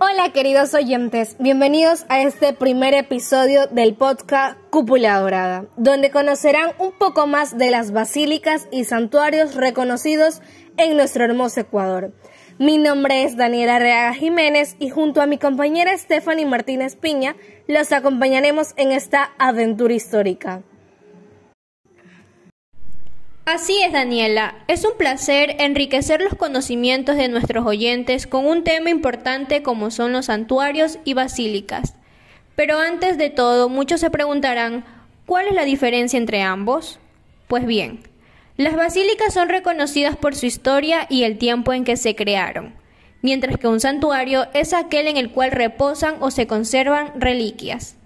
Hola queridos oyentes, bienvenidos a este primer episodio del podcast Cúpula Dorada, donde conocerán un poco más de las basílicas y santuarios reconocidos en nuestro hermoso Ecuador. Mi nombre es Daniela Reaga Jiménez y junto a mi compañera Stephanie Martínez Piña los acompañaremos en esta aventura histórica. Así es, Daniela. Es un placer enriquecer los conocimientos de nuestros oyentes con un tema importante como son los santuarios y basílicas. Pero antes de todo, muchos se preguntarán, ¿cuál es la diferencia entre ambos? Pues bien, las basílicas son reconocidas por su historia y el tiempo en que se crearon, mientras que un santuario es aquel en el cual reposan o se conservan reliquias.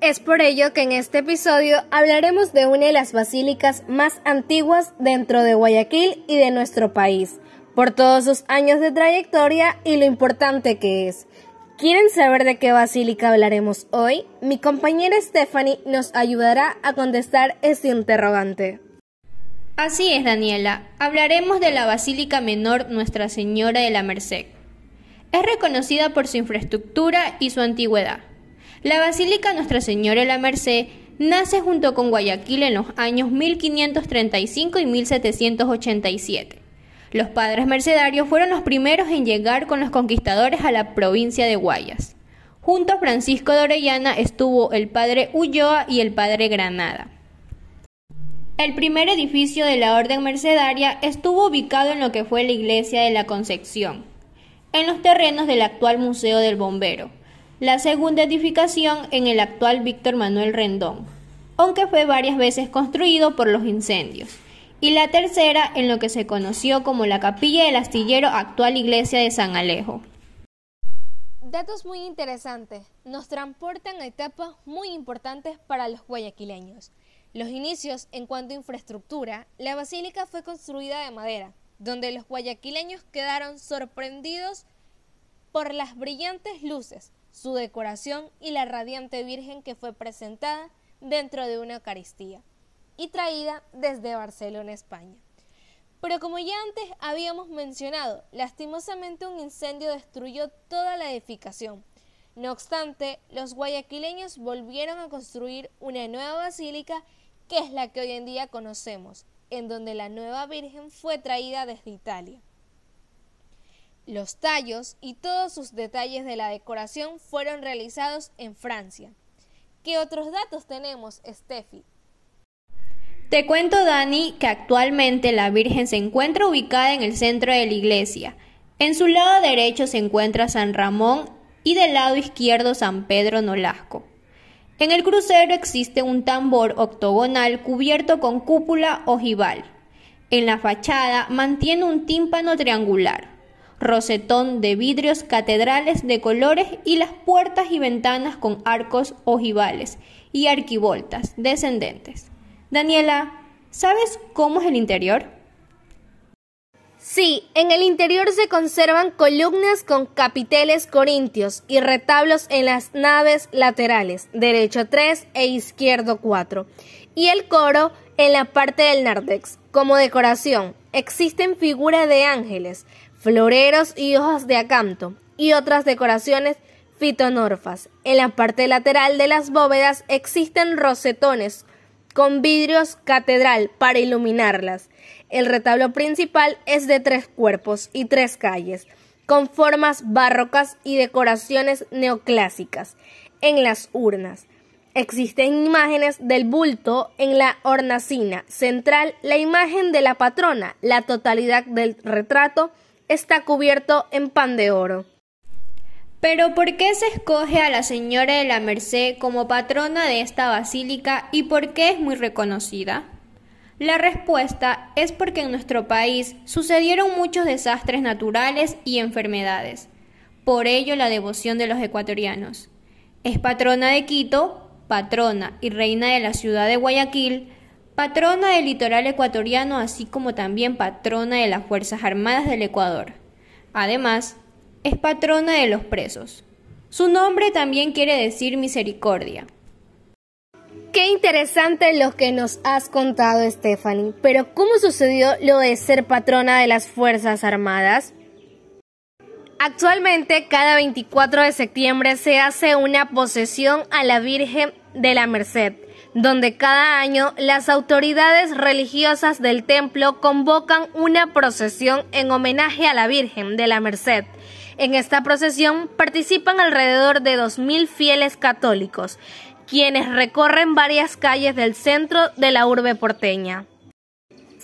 Es por ello que en este episodio hablaremos de una de las basílicas más antiguas dentro de Guayaquil y de nuestro país, por todos sus años de trayectoria y lo importante que es. ¿Quieren saber de qué basílica hablaremos hoy? Mi compañera Stephanie nos ayudará a contestar este interrogante. Así es, Daniela. Hablaremos de la Basílica Menor Nuestra Señora de la Merced. Es reconocida por su infraestructura y su antigüedad. La Basílica Nuestra Señora de la Merced nace junto con Guayaquil en los años 1535 y 1787. Los padres mercedarios fueron los primeros en llegar con los conquistadores a la provincia de Guayas. Junto a Francisco de Orellana estuvo el padre Ulloa y el padre Granada. El primer edificio de la Orden Mercedaria estuvo ubicado en lo que fue la iglesia de la Concepción, en los terrenos del actual Museo del Bombero la segunda edificación en el actual Víctor Manuel Rendón, aunque fue varias veces construido por los incendios, y la tercera en lo que se conoció como la capilla del astillero actual iglesia de San Alejo. Datos muy interesantes nos transportan a etapas muy importantes para los guayaquileños. Los inicios en cuanto a infraestructura, la basílica fue construida de madera, donde los guayaquileños quedaron sorprendidos por las brillantes luces, su decoración y la radiante Virgen que fue presentada dentro de una Eucaristía y traída desde Barcelona, España. Pero como ya antes habíamos mencionado, lastimosamente un incendio destruyó toda la edificación. No obstante, los guayaquileños volvieron a construir una nueva basílica que es la que hoy en día conocemos, en donde la nueva Virgen fue traída desde Italia. Los tallos y todos sus detalles de la decoración fueron realizados en Francia. ¿Qué otros datos tenemos, Steffi? Te cuento, Dani, que actualmente la Virgen se encuentra ubicada en el centro de la iglesia. En su lado derecho se encuentra San Ramón y del lado izquierdo San Pedro Nolasco. En el crucero existe un tambor octogonal cubierto con cúpula ojival. En la fachada mantiene un tímpano triangular rosetón de vidrios catedrales de colores y las puertas y ventanas con arcos ojivales y arquivoltas descendentes. Daniela, ¿sabes cómo es el interior? Sí, en el interior se conservan columnas con capiteles corintios y retablos en las naves laterales, derecho 3 e izquierdo 4, y el coro en la parte del nardex. Como decoración, existen figuras de ángeles, floreros y hojas de acanto y otras decoraciones fitonorfas. En la parte lateral de las bóvedas existen rosetones con vidrios catedral para iluminarlas. El retablo principal es de tres cuerpos y tres calles, con formas barrocas y decoraciones neoclásicas. En las urnas existen imágenes del bulto en la hornacina central, la imagen de la patrona, la totalidad del retrato está cubierto en pan de oro. Pero ¿por qué se escoge a la Señora de la Merced como patrona de esta basílica y por qué es muy reconocida? La respuesta es porque en nuestro país sucedieron muchos desastres naturales y enfermedades. Por ello la devoción de los ecuatorianos. Es patrona de Quito, patrona y reina de la ciudad de Guayaquil, patrona del litoral ecuatoriano, así como también patrona de las Fuerzas Armadas del Ecuador. Además, es patrona de los presos. Su nombre también quiere decir misericordia. Qué interesante lo que nos has contado, Stephanie. Pero ¿cómo sucedió lo de ser patrona de las Fuerzas Armadas? Actualmente, cada 24 de septiembre se hace una posesión a la Virgen de la Merced, donde cada año las autoridades religiosas del templo convocan una procesión en homenaje a la Virgen de la Merced. En esta procesión participan alrededor de 2.000 fieles católicos, quienes recorren varias calles del centro de la urbe porteña.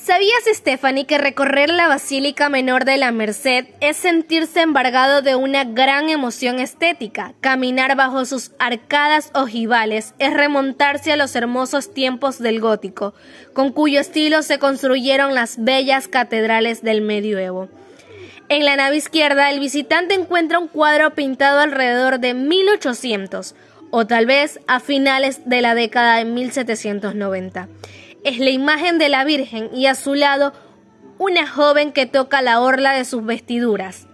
¿Sabías, Stephanie, que recorrer la Basílica Menor de la Merced es sentirse embargado de una gran emoción estética? Caminar bajo sus arcadas ojivales es remontarse a los hermosos tiempos del gótico, con cuyo estilo se construyeron las bellas catedrales del medioevo. En la nave izquierda, el visitante encuentra un cuadro pintado alrededor de 1800 o tal vez a finales de la década de 1790 es la imagen de la Virgen y a su lado una joven que toca la orla de sus vestiduras.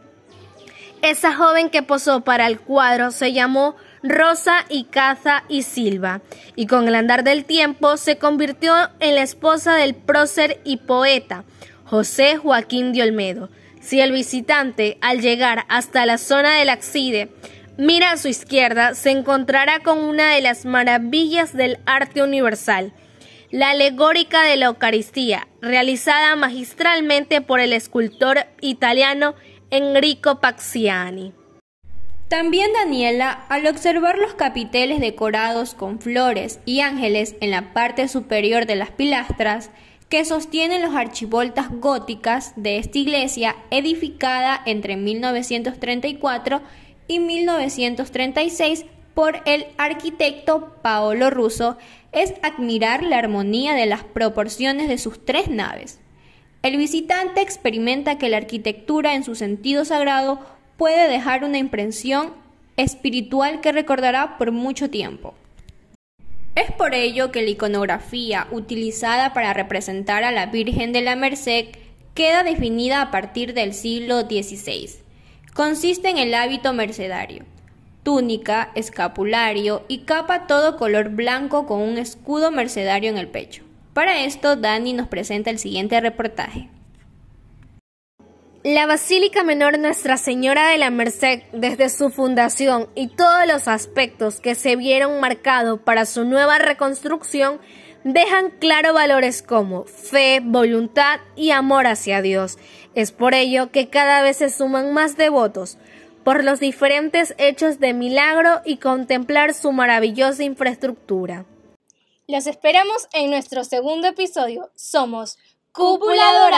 Esa joven que posó para el cuadro se llamó Rosa y Caza y Silva, y con el andar del tiempo se convirtió en la esposa del prócer y poeta José Joaquín de Olmedo. Si el visitante, al llegar hasta la zona del Axide, mira a su izquierda, se encontrará con una de las maravillas del arte universal, la alegórica de la Eucaristía, realizada magistralmente por el escultor italiano Enrico Paxiani. También Daniela, al observar los capiteles decorados con flores y ángeles en la parte superior de las pilastras, que sostienen los archivoltas góticas de esta iglesia edificada entre 1934 y 1936 por el arquitecto Paolo Russo, es admirar la armonía de las proporciones de sus tres naves. El visitante experimenta que la arquitectura en su sentido sagrado puede dejar una impresión espiritual que recordará por mucho tiempo. Es por ello que la iconografía utilizada para representar a la Virgen de la Merced queda definida a partir del siglo XVI. Consiste en el hábito mercedario, túnica, escapulario y capa todo color blanco con un escudo mercedario en el pecho. Para esto, Dani nos presenta el siguiente reportaje. La Basílica Menor Nuestra Señora de la Merced, desde su fundación y todos los aspectos que se vieron marcados para su nueva reconstrucción, dejan claro valores como fe, voluntad y amor hacia Dios. Es por ello que cada vez se suman más devotos, por los diferentes hechos de milagro y contemplar su maravillosa infraestructura. Los esperamos en nuestro segundo episodio. Somos Cúpula